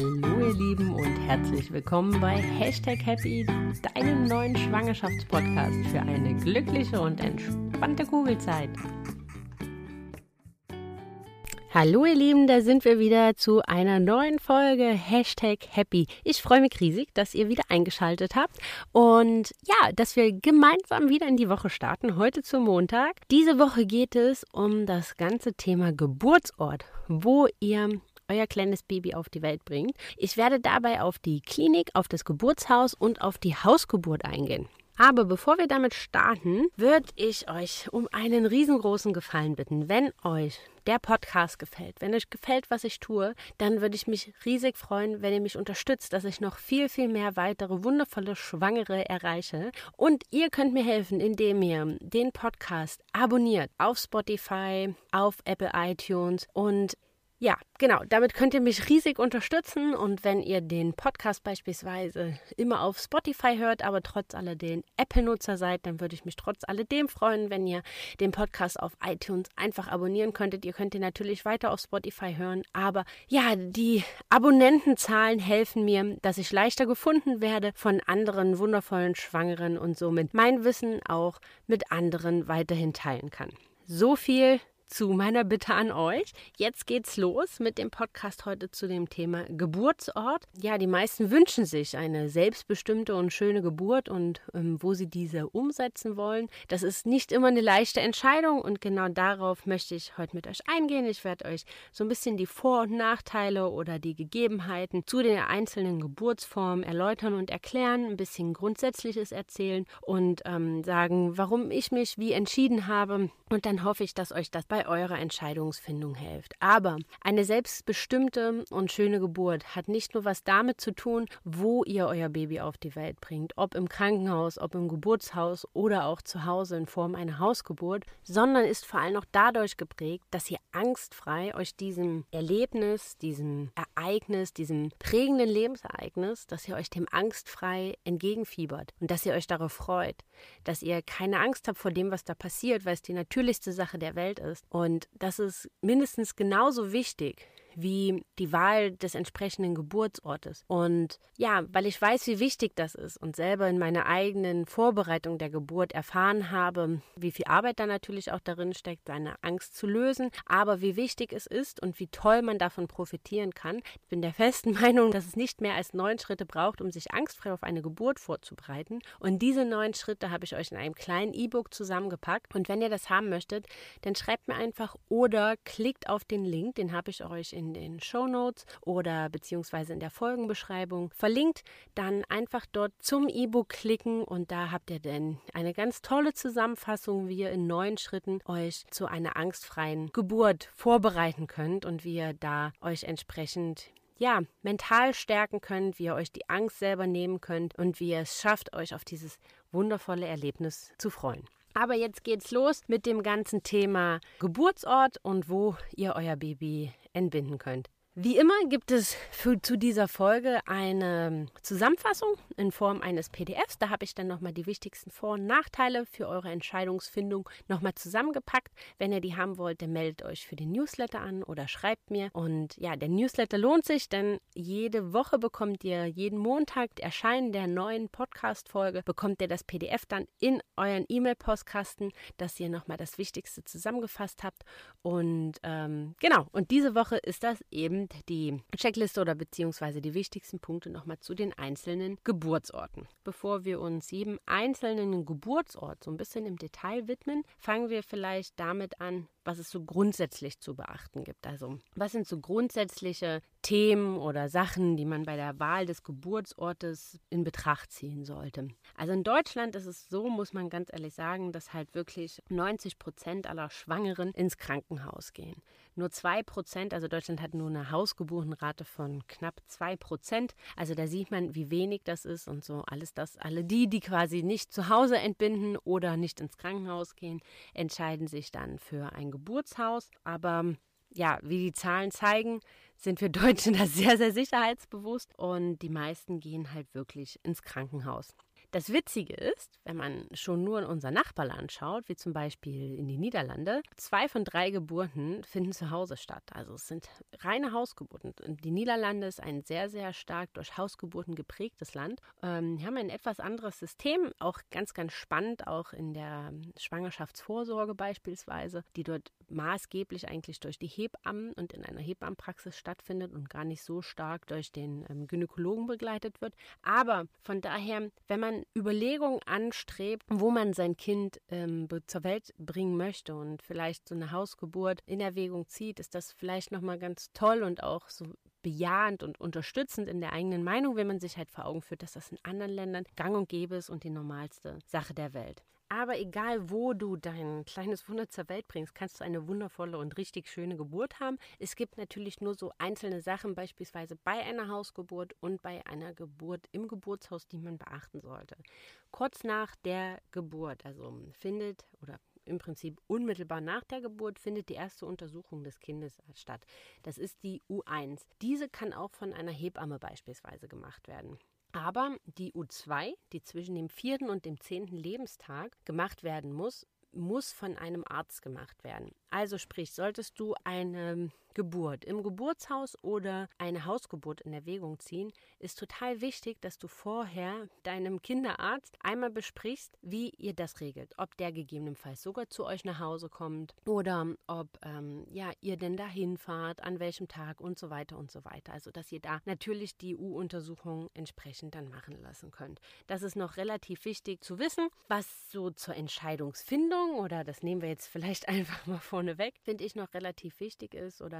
Hallo ihr Lieben und herzlich willkommen bei Hashtag Happy, deinem neuen Schwangerschaftspodcast für eine glückliche und entspannte Kugelzeit. Hallo ihr Lieben, da sind wir wieder zu einer neuen Folge Hashtag Happy. Ich freue mich riesig, dass ihr wieder eingeschaltet habt und ja, dass wir gemeinsam wieder in die Woche starten, heute zum Montag. Diese Woche geht es um das ganze Thema Geburtsort, wo ihr euer kleines Baby auf die Welt bringt. Ich werde dabei auf die Klinik, auf das Geburtshaus und auf die Hausgeburt eingehen. Aber bevor wir damit starten, würde ich euch um einen riesengroßen Gefallen bitten. Wenn euch der Podcast gefällt, wenn euch gefällt, was ich tue, dann würde ich mich riesig freuen, wenn ihr mich unterstützt, dass ich noch viel, viel mehr weitere wundervolle Schwangere erreiche. Und ihr könnt mir helfen, indem ihr den Podcast abonniert auf Spotify, auf Apple iTunes und ja, genau. Damit könnt ihr mich riesig unterstützen. Und wenn ihr den Podcast beispielsweise immer auf Spotify hört, aber trotz alledem Apple-Nutzer seid, dann würde ich mich trotz alledem freuen, wenn ihr den Podcast auf iTunes einfach abonnieren könntet. Ihr könnt ihn natürlich weiter auf Spotify hören. Aber ja, die Abonnentenzahlen helfen mir, dass ich leichter gefunden werde von anderen wundervollen Schwangeren und somit mein Wissen auch mit anderen weiterhin teilen kann. So viel zu meiner Bitte an euch. Jetzt geht's los mit dem Podcast heute zu dem Thema Geburtsort. Ja, die meisten wünschen sich eine selbstbestimmte und schöne Geburt und ähm, wo sie diese umsetzen wollen. Das ist nicht immer eine leichte Entscheidung und genau darauf möchte ich heute mit euch eingehen. Ich werde euch so ein bisschen die Vor- und Nachteile oder die Gegebenheiten zu den einzelnen Geburtsformen erläutern und erklären, ein bisschen Grundsätzliches erzählen und ähm, sagen, warum ich mich wie entschieden habe. Und dann hoffe ich, dass euch das bei bei eurer Entscheidungsfindung hilft. Aber eine selbstbestimmte und schöne Geburt hat nicht nur was damit zu tun, wo ihr euer Baby auf die Welt bringt, ob im Krankenhaus, ob im Geburtshaus oder auch zu Hause in Form einer Hausgeburt, sondern ist vor allem auch dadurch geprägt, dass ihr angstfrei euch diesem Erlebnis, diesem Ereignis, diesem prägenden Lebensereignis, dass ihr euch dem angstfrei entgegenfiebert und dass ihr euch darauf freut, dass ihr keine Angst habt vor dem, was da passiert, weil es die natürlichste Sache der Welt ist und das ist mindestens genauso wichtig wie die Wahl des entsprechenden Geburtsortes. Und ja, weil ich weiß, wie wichtig das ist und selber in meiner eigenen Vorbereitung der Geburt erfahren habe, wie viel Arbeit da natürlich auch darin steckt, seine Angst zu lösen, aber wie wichtig es ist und wie toll man davon profitieren kann. Ich bin der festen Meinung, dass es nicht mehr als neun Schritte braucht, um sich angstfrei auf eine Geburt vorzubereiten. Und diese neun Schritte habe ich euch in einem kleinen E-Book zusammengepackt. Und wenn ihr das haben möchtet, dann schreibt mir einfach oder klickt auf den Link, den habe ich euch in den Show Notes oder beziehungsweise in der Folgenbeschreibung verlinkt. Dann einfach dort zum E-Book klicken und da habt ihr dann eine ganz tolle Zusammenfassung, wie ihr in neun Schritten euch zu einer angstfreien Geburt vorbereiten könnt und wie ihr da euch entsprechend ja, mental stärken könnt, wie ihr euch die Angst selber nehmen könnt und wie ihr es schafft, euch auf dieses wundervolle Erlebnis zu freuen. Aber jetzt geht's los mit dem ganzen Thema Geburtsort und wo ihr euer Baby entbinden könnt. Wie immer gibt es für, zu dieser Folge eine Zusammenfassung in Form eines PDFs. Da habe ich dann nochmal die wichtigsten Vor- und Nachteile für eure Entscheidungsfindung nochmal zusammengepackt. Wenn ihr die haben wollt, dann meldet euch für den Newsletter an oder schreibt mir. Und ja, der Newsletter lohnt sich, denn jede Woche bekommt ihr jeden Montag Erscheinen der neuen Podcast-Folge, bekommt ihr das PDF dann in euren E-Mail-Postkasten, dass ihr nochmal das Wichtigste zusammengefasst habt. Und ähm, genau, und diese Woche ist das eben die Checkliste oder beziehungsweise die wichtigsten Punkte nochmal zu den einzelnen Geburtsorten. Bevor wir uns jedem einzelnen Geburtsort so ein bisschen im Detail widmen, fangen wir vielleicht damit an, was es so grundsätzlich zu beachten gibt. Also, was sind so grundsätzliche Themen oder Sachen, die man bei der Wahl des Geburtsortes in Betracht ziehen sollte? Also in Deutschland ist es so, muss man ganz ehrlich sagen, dass halt wirklich 90 Prozent aller Schwangeren ins Krankenhaus gehen. Nur 2 Prozent, also Deutschland hat nur eine Hausgeburtenrate von knapp 2 Prozent. Also da sieht man, wie wenig das ist und so alles das. Alle die, die quasi nicht zu Hause entbinden oder nicht ins Krankenhaus gehen, entscheiden sich dann für ein Geburtshaus. Aber ja, wie die Zahlen zeigen, sind wir Deutschen da sehr, sehr sicherheitsbewusst und die meisten gehen halt wirklich ins Krankenhaus. Das Witzige ist, wenn man schon nur in unser Nachbarland schaut, wie zum Beispiel in die Niederlande, zwei von drei Geburten finden zu Hause statt. Also es sind reine Hausgeburten. Die Niederlande ist ein sehr, sehr stark durch Hausgeburten geprägtes Land. Ähm, haben ein etwas anderes System, auch ganz, ganz spannend, auch in der Schwangerschaftsvorsorge beispielsweise, die dort maßgeblich eigentlich durch die Hebammen und in einer Hebammenpraxis stattfindet und gar nicht so stark durch den ähm, Gynäkologen begleitet wird. Aber von daher, wenn man Überlegungen anstrebt, wo man sein Kind ähm, zur Welt bringen möchte und vielleicht so eine Hausgeburt in Erwägung zieht, ist das vielleicht nochmal ganz toll und auch so bejahend und unterstützend in der eigenen Meinung, wenn man sich halt vor Augen führt, dass das in anderen Ländern gang und gäbe ist und die normalste Sache der Welt. Aber egal, wo du dein kleines Wunder zur Welt bringst, kannst du eine wundervolle und richtig schöne Geburt haben. Es gibt natürlich nur so einzelne Sachen, beispielsweise bei einer Hausgeburt und bei einer Geburt im Geburtshaus, die man beachten sollte. Kurz nach der Geburt, also findet oder im Prinzip unmittelbar nach der Geburt findet die erste Untersuchung des Kindes statt. Das ist die U1. Diese kann auch von einer Hebamme beispielsweise gemacht werden. Aber die U2, die zwischen dem vierten und dem zehnten Lebenstag gemacht werden muss, muss von einem Arzt gemacht werden. Also sprich, solltest du eine Geburt im Geburtshaus oder eine Hausgeburt in Erwägung ziehen, ist total wichtig, dass du vorher deinem Kinderarzt einmal besprichst, wie ihr das regelt. Ob der gegebenenfalls sogar zu euch nach Hause kommt oder ob ähm, ja, ihr denn dahin fahrt, an welchem Tag und so weiter und so weiter. Also, dass ihr da natürlich die U-Untersuchung entsprechend dann machen lassen könnt. Das ist noch relativ wichtig zu wissen, was so zur Entscheidungsfindung oder das nehmen wir jetzt vielleicht einfach mal vorneweg, finde ich noch relativ wichtig ist oder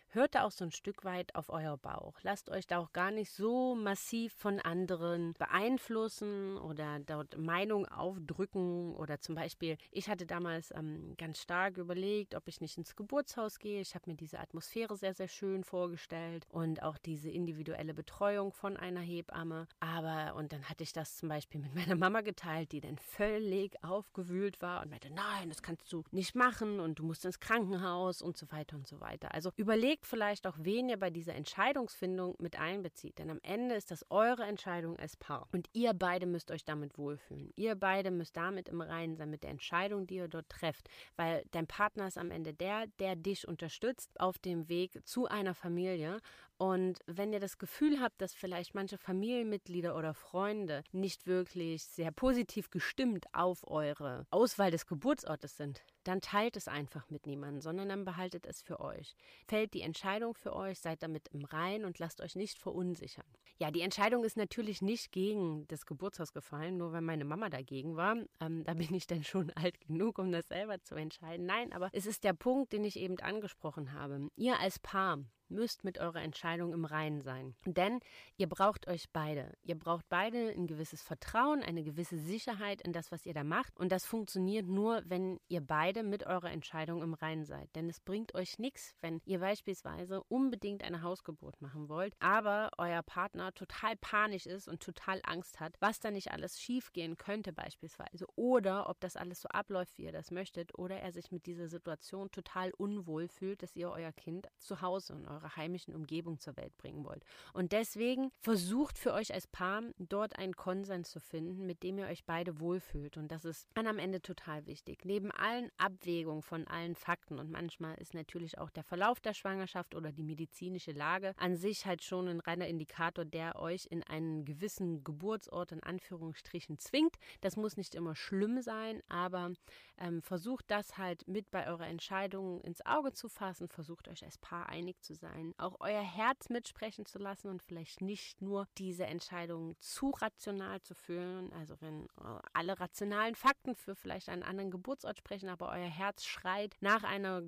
hört da auch so ein Stück weit auf euer Bauch. Lasst euch da auch gar nicht so massiv von anderen beeinflussen oder dort Meinung aufdrücken oder zum Beispiel, ich hatte damals ähm, ganz stark überlegt, ob ich nicht ins Geburtshaus gehe. Ich habe mir diese Atmosphäre sehr, sehr schön vorgestellt und auch diese individuelle Betreuung von einer Hebamme. Aber, und dann hatte ich das zum Beispiel mit meiner Mama geteilt, die dann völlig aufgewühlt war und meinte, nein, das kannst du nicht machen und du musst ins Krankenhaus und so weiter und so weiter. Also überlegt vielleicht auch, wen ihr bei dieser Entscheidungsfindung mit einbezieht. Denn am Ende ist das eure Entscheidung als Paar. Und ihr beide müsst euch damit wohlfühlen. Ihr beide müsst damit im Reinen sein mit der Entscheidung, die ihr dort trefft. Weil dein Partner ist am Ende der, der dich unterstützt auf dem Weg zu einer Familie. Und wenn ihr das Gefühl habt, dass vielleicht manche Familienmitglieder oder Freunde nicht wirklich sehr positiv gestimmt auf eure Auswahl des Geburtsortes sind, dann teilt es einfach mit niemandem, sondern dann behaltet es für euch. Fällt die Entscheidung für euch, seid damit im Rein und lasst euch nicht verunsichern. Ja, die Entscheidung ist natürlich nicht gegen das Geburtshaus gefallen, nur weil meine Mama dagegen war. Ähm, da bin ich dann schon alt genug, um das selber zu entscheiden. Nein, aber es ist der Punkt, den ich eben angesprochen habe. Ihr als Paar müsst mit eurer Entscheidung im Reinen sein. Denn ihr braucht euch beide. Ihr braucht beide ein gewisses Vertrauen, eine gewisse Sicherheit in das, was ihr da macht. Und das funktioniert nur, wenn ihr beide mit eurer Entscheidung im Reinen seid. Denn es bringt euch nichts, wenn ihr beispielsweise unbedingt eine Hausgeburt machen wollt, aber euer Partner total panisch ist und total Angst hat, was da nicht alles schiefgehen könnte beispielsweise. Oder ob das alles so abläuft, wie ihr das möchtet. Oder er sich mit dieser Situation total unwohl fühlt, dass ihr euer Kind zu Hause und eure eurer heimischen Umgebung zur Welt bringen wollt. Und deswegen versucht für euch als Paar dort einen Konsens zu finden, mit dem ihr euch beide wohlfühlt. Und das ist dann am Ende total wichtig. Neben allen Abwägungen von allen Fakten und manchmal ist natürlich auch der Verlauf der Schwangerschaft oder die medizinische Lage an sich halt schon ein reiner Indikator, der euch in einen gewissen Geburtsort in Anführungsstrichen zwingt. Das muss nicht immer schlimm sein, aber ähm, versucht das halt mit bei eurer Entscheidung ins Auge zu fassen. Versucht euch als Paar einig zu sein sein, auch euer Herz mitsprechen zu lassen und vielleicht nicht nur diese Entscheidung zu rational zu führen. Also wenn äh, alle rationalen Fakten für vielleicht einen anderen Geburtsort sprechen, aber euer Herz schreit nach einer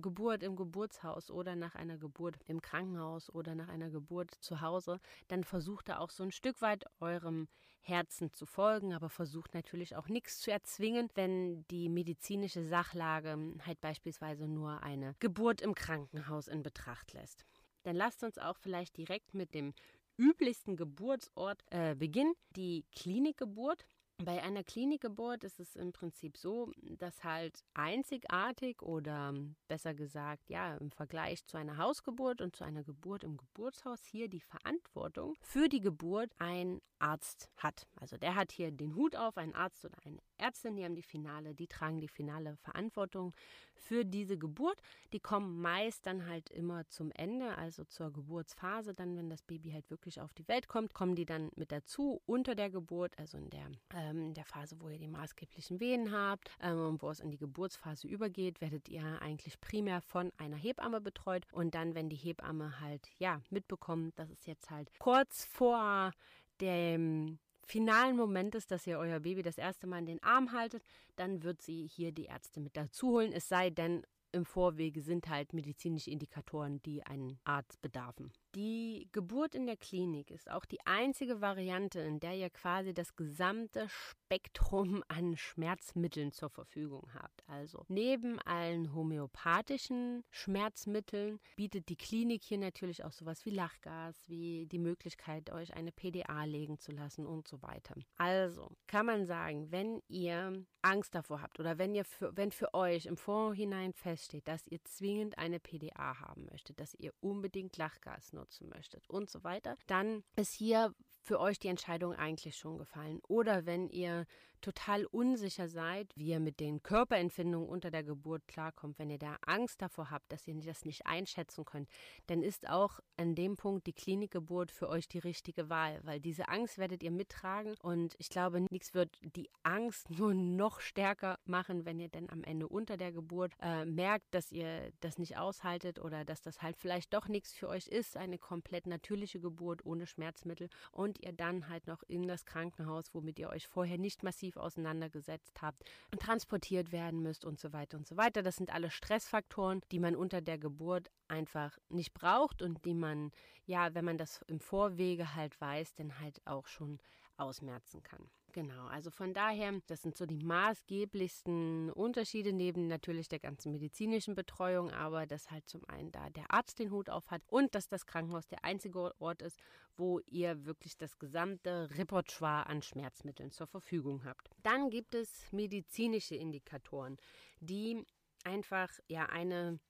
Geburt im Geburtshaus oder nach einer Geburt im Krankenhaus oder nach einer Geburt zu Hause, dann versucht da auch so ein Stück weit eurem Herzen zu folgen, aber versucht natürlich auch nichts zu erzwingen, wenn die medizinische Sachlage halt beispielsweise nur eine Geburt im Krankenhaus in Betracht lässt. Dann lasst uns auch vielleicht direkt mit dem üblichsten Geburtsort äh, beginnen, die Klinikgeburt. Bei einer Klinikgeburt ist es im Prinzip so, dass halt einzigartig oder besser gesagt, ja, im Vergleich zu einer Hausgeburt und zu einer Geburt im Geburtshaus hier die Verantwortung für die Geburt ein Arzt hat. Also der hat hier den Hut auf, ein Arzt oder eine Ärztin, die haben die finale, die tragen die finale Verantwortung für diese Geburt. Die kommen meist dann halt immer zum Ende, also zur Geburtsphase, dann wenn das Baby halt wirklich auf die Welt kommt, kommen die dann mit dazu unter der Geburt, also in der, ähm, der Phase, wo ihr die maßgeblichen Wehen habt ähm, wo es in die Geburtsphase übergeht, werdet ihr eigentlich primär von einer Hebamme betreut und dann, wenn die Hebamme halt ja mitbekommt, dass es jetzt halt kurz vor dem finalen Moment ist, dass ihr euer Baby das erste Mal in den Arm haltet, dann wird sie hier die Ärzte mit dazu holen. Es sei denn, im Vorwege sind halt medizinische Indikatoren, die einen Arzt bedarfen. Die Geburt in der Klinik ist auch die einzige Variante, in der ihr quasi das gesamte Spektrum an Schmerzmitteln zur Verfügung habt. Also neben allen homöopathischen Schmerzmitteln bietet die Klinik hier natürlich auch sowas wie Lachgas, wie die Möglichkeit, euch eine PDA legen zu lassen und so weiter. Also kann man sagen, wenn ihr Angst davor habt oder wenn ihr für, wenn für euch im Vorhinein feststeht, dass ihr zwingend eine PDA haben möchtet, dass ihr unbedingt Lachgas nutzt, nutzen möchtet und so weiter, dann ist hier für euch die Entscheidung eigentlich schon gefallen. Oder wenn ihr total unsicher seid, wie ihr mit den Körperempfindungen unter der Geburt klarkommt, wenn ihr da Angst davor habt, dass ihr das nicht einschätzen könnt, dann ist auch an dem Punkt die Klinikgeburt für euch die richtige Wahl, weil diese Angst werdet ihr mittragen und ich glaube, nichts wird die Angst nur noch stärker machen, wenn ihr dann am Ende unter der Geburt äh, merkt, dass ihr das nicht aushaltet oder dass das halt vielleicht doch nichts für euch ist, eine komplett natürliche Geburt ohne Schmerzmittel und ihr dann halt noch in das Krankenhaus, womit ihr euch vorher nicht massiv auseinandergesetzt habt, transportiert werden müsst und so weiter und so weiter. Das sind alle Stressfaktoren, die man unter der Geburt einfach nicht braucht und die man, ja, wenn man das im Vorwege halt weiß, dann halt auch schon ausmerzen kann. Genau, also von daher, das sind so die maßgeblichsten Unterschiede neben natürlich der ganzen medizinischen Betreuung, aber dass halt zum einen da der Arzt den Hut auf hat und dass das Krankenhaus der einzige Ort ist, wo ihr wirklich das gesamte Repertoire an Schmerzmitteln zur Verfügung habt. Dann gibt es medizinische Indikatoren, die einfach ja eine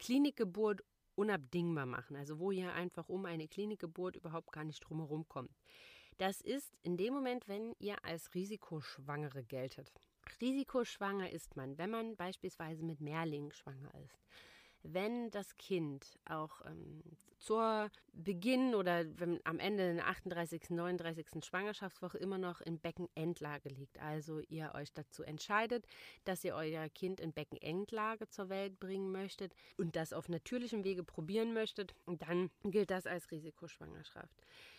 Klinikgeburt unabdingbar machen, also wo ihr einfach um eine Klinikgeburt überhaupt gar nicht drumherum kommt. Das ist in dem Moment, wenn ihr als Risikoschwangere geltet. Risikoschwanger ist man, wenn man beispielsweise mit Mehrlingen schwanger ist wenn das Kind auch ähm, zur Beginn oder wenn am Ende der 38., 39. Schwangerschaftswoche immer noch in Beckenendlage liegt. Also ihr euch dazu entscheidet, dass ihr euer Kind in Beckenendlage zur Welt bringen möchtet und das auf natürlichem Wege probieren möchtet, dann gilt das als Risikoschwangerschaft.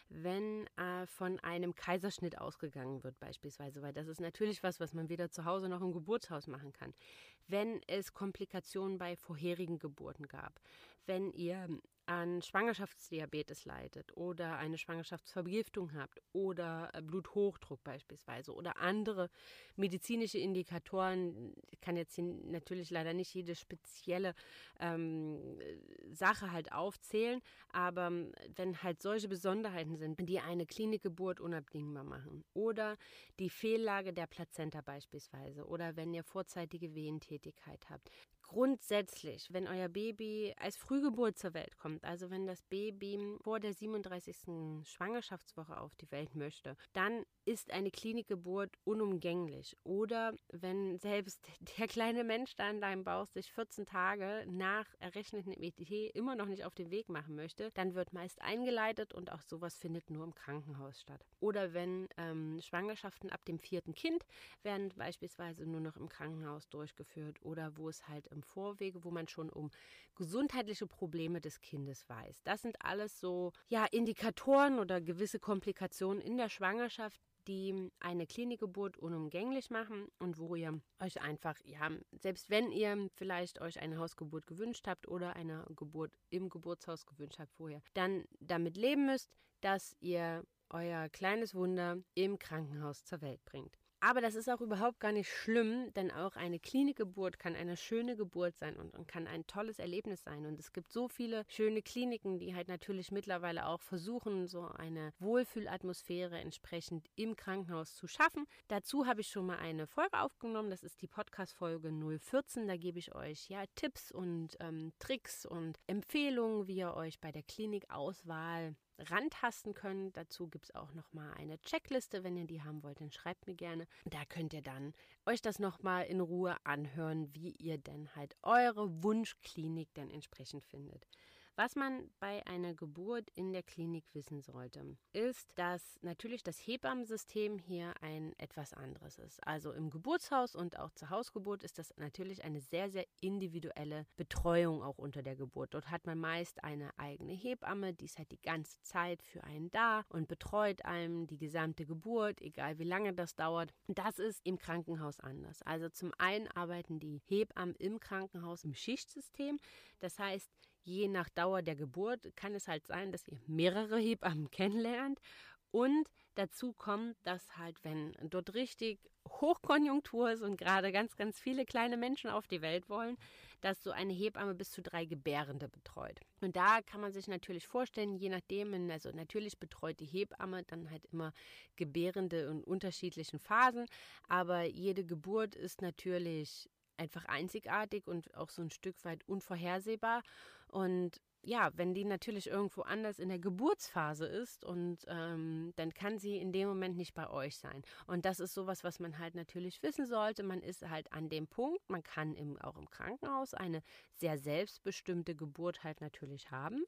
Wenn äh, von einem Kaiserschnitt ausgegangen wird beispielsweise, weil das ist natürlich was, was man weder zu Hause noch im Geburtshaus machen kann. Wenn es Komplikationen bei vorherigen Geburten Geburten gab. Wenn ihr an Schwangerschaftsdiabetes leidet oder eine Schwangerschaftsvergiftung habt oder Bluthochdruck beispielsweise oder andere medizinische Indikatoren, ich kann jetzt natürlich leider nicht jede spezielle ähm, Sache halt aufzählen, aber wenn halt solche Besonderheiten sind, die eine Klinikgeburt unabdingbar machen oder die Fehllage der Plazenta beispielsweise oder wenn ihr vorzeitige Wehentätigkeit habt, grundsätzlich, wenn euer Baby als Frühgeburt zur Welt kommt, also wenn das Baby vor der 37. Schwangerschaftswoche auf die Welt möchte, dann ist eine Klinikgeburt unumgänglich. Oder wenn selbst der kleine Mensch da in deinem Bauch sich 14 Tage nach errechneten ET immer noch nicht auf den Weg machen möchte, dann wird meist eingeleitet und auch sowas findet nur im Krankenhaus statt. Oder wenn ähm, Schwangerschaften ab dem vierten Kind werden beispielsweise nur noch im Krankenhaus durchgeführt oder wo es halt im Vorwege, wo man schon um gesundheitliche Probleme des Kindes weiß. Das sind alles so ja Indikatoren oder gewisse Komplikationen in der Schwangerschaft, die eine Klinikgeburt unumgänglich machen und wo ihr euch einfach, ja, selbst wenn ihr vielleicht euch eine Hausgeburt gewünscht habt oder eine Geburt im Geburtshaus gewünscht habt vorher, dann damit leben müsst, dass ihr euer kleines Wunder im Krankenhaus zur Welt bringt. Aber das ist auch überhaupt gar nicht schlimm, denn auch eine Klinikgeburt kann eine schöne Geburt sein und, und kann ein tolles Erlebnis sein. Und es gibt so viele schöne Kliniken, die halt natürlich mittlerweile auch versuchen, so eine Wohlfühlatmosphäre entsprechend im Krankenhaus zu schaffen. Dazu habe ich schon mal eine Folge aufgenommen. Das ist die Podcast-Folge 014. Da gebe ich euch ja Tipps und ähm, Tricks und Empfehlungen, wie ihr euch bei der Klinikauswahl rantasten könnt. Dazu gibt es auch nochmal eine Checkliste. Wenn ihr die haben wollt, dann schreibt mir gerne. Da könnt ihr dann euch das nochmal in Ruhe anhören, wie ihr denn halt eure Wunschklinik dann entsprechend findet. Was man bei einer Geburt in der Klinik wissen sollte, ist, dass natürlich das Hebammensystem hier ein etwas anderes ist. Also im Geburtshaus und auch zur Hausgeburt ist das natürlich eine sehr, sehr individuelle Betreuung auch unter der Geburt. Dort hat man meist eine eigene Hebamme, die ist halt die ganze Zeit für einen da und betreut einem die gesamte Geburt, egal wie lange das dauert. Das ist im Krankenhaus anders. Also zum einen arbeiten die Hebammen im Krankenhaus im Schichtsystem. Das heißt, je nach Dauer der Geburt kann es halt sein, dass ihr mehrere Hebammen kennenlernt. Und dazu kommt, dass halt, wenn dort richtig Hochkonjunktur ist und gerade ganz, ganz viele kleine Menschen auf die Welt wollen, dass so eine Hebamme bis zu drei Gebärende betreut. Und da kann man sich natürlich vorstellen, je nachdem, also natürlich betreut die Hebamme dann halt immer Gebärende in unterschiedlichen Phasen, aber jede Geburt ist natürlich einfach einzigartig und auch so ein Stück weit unvorhersehbar. Und ja, wenn die natürlich irgendwo anders in der Geburtsphase ist und ähm, dann kann sie in dem Moment nicht bei euch sein. Und das ist sowas, was man halt natürlich wissen sollte. Man ist halt an dem Punkt, man kann im, auch im Krankenhaus eine sehr selbstbestimmte Geburt halt natürlich haben,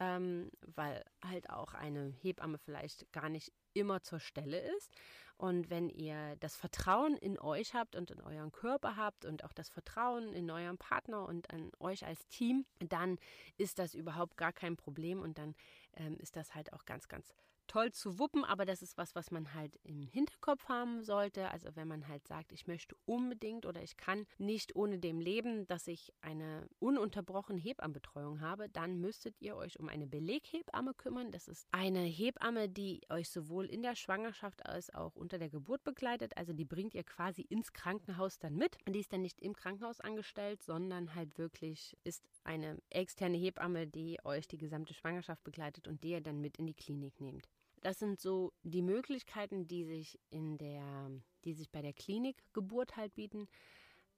ähm, weil halt auch eine Hebamme vielleicht gar nicht immer zur Stelle ist. Und wenn ihr das Vertrauen in euch habt und in euren Körper habt und auch das Vertrauen in euren Partner und an euch als Team, dann ist das überhaupt gar kein Problem und dann ähm, ist das halt auch ganz, ganz toll zu wuppen, aber das ist was, was man halt im Hinterkopf haben sollte. Also wenn man halt sagt, ich möchte unbedingt oder ich kann nicht ohne dem leben, dass ich eine ununterbrochene Hebammenbetreuung habe, dann müsstet ihr euch um eine Beleghebamme kümmern. Das ist eine Hebamme, die euch sowohl in der Schwangerschaft als auch unter der Geburt begleitet. Also die bringt ihr quasi ins Krankenhaus dann mit. Die ist dann nicht im Krankenhaus angestellt, sondern halt wirklich ist eine externe Hebamme, die euch die gesamte Schwangerschaft begleitet und die ihr dann mit in die Klinik nehmt. Das sind so die Möglichkeiten, die sich in der, die sich bei der Klinikgeburt halt bieten.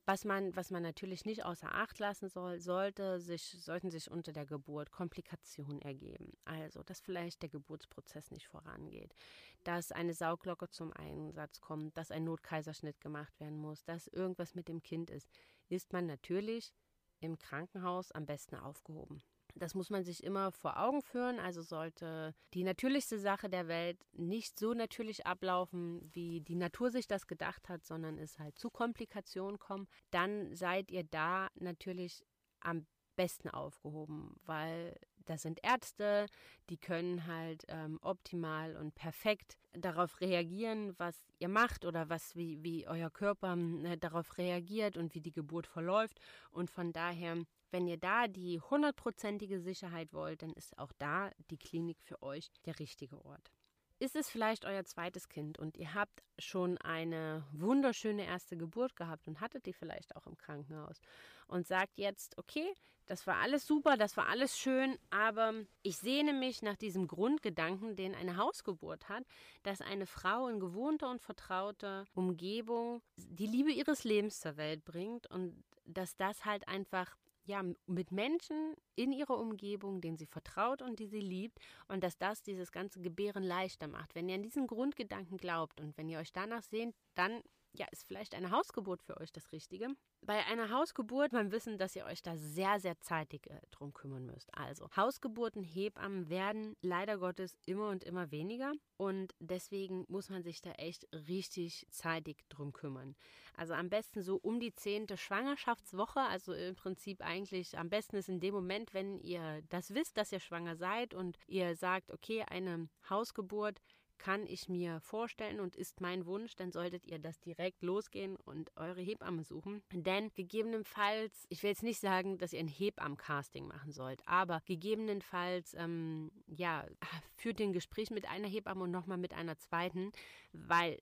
Was man, was man natürlich nicht außer Acht lassen soll, sollte sich, sollten sich unter der Geburt Komplikationen ergeben. Also, dass vielleicht der Geburtsprozess nicht vorangeht, dass eine Sauglocke zum Einsatz kommt, dass ein Notkaiserschnitt gemacht werden muss, dass irgendwas mit dem Kind ist, ist man natürlich im Krankenhaus am besten aufgehoben. Das muss man sich immer vor Augen führen. Also sollte die natürlichste Sache der Welt nicht so natürlich ablaufen, wie die Natur sich das gedacht hat, sondern es halt zu Komplikationen kommen, dann seid ihr da natürlich am besten aufgehoben, weil das sind Ärzte, die können halt ähm, optimal und perfekt darauf reagieren, was ihr macht oder was wie, wie euer Körper äh, darauf reagiert und wie die Geburt verläuft. Und von daher wenn ihr da die hundertprozentige Sicherheit wollt, dann ist auch da die Klinik für euch der richtige Ort. Ist es vielleicht euer zweites Kind und ihr habt schon eine wunderschöne erste Geburt gehabt und hattet die vielleicht auch im Krankenhaus und sagt jetzt, okay, das war alles super, das war alles schön, aber ich sehne mich nach diesem Grundgedanken, den eine Hausgeburt hat, dass eine Frau in gewohnter und vertrauter Umgebung die Liebe ihres Lebens zur Welt bringt und dass das halt einfach ja, mit Menschen in ihrer Umgebung, denen sie vertraut und die sie liebt und dass das dieses ganze Gebären leichter macht. Wenn ihr an diesen Grundgedanken glaubt und wenn ihr euch danach sehnt, dann ja, ist vielleicht eine Hausgeburt für euch das Richtige. Bei einer Hausgeburt man wissen, dass ihr euch da sehr, sehr zeitig äh, drum kümmern müsst. Also Hausgeburten, Hebammen werden leider Gottes immer und immer weniger und deswegen muss man sich da echt richtig zeitig drum kümmern. Also am besten so um die zehnte Schwangerschaftswoche, also im Prinzip eigentlich am besten ist in dem Moment, wenn ihr das wisst, dass ihr schwanger seid und ihr sagt, okay, eine Hausgeburt kann ich mir vorstellen und ist mein Wunsch, dann solltet ihr das direkt losgehen und eure Hebamme suchen. Denn gegebenenfalls, ich will jetzt nicht sagen, dass ihr ein Hebammen-Casting machen sollt, aber gegebenenfalls, ähm, ja, führt den Gespräch mit einer Hebamme und nochmal mit einer zweiten, weil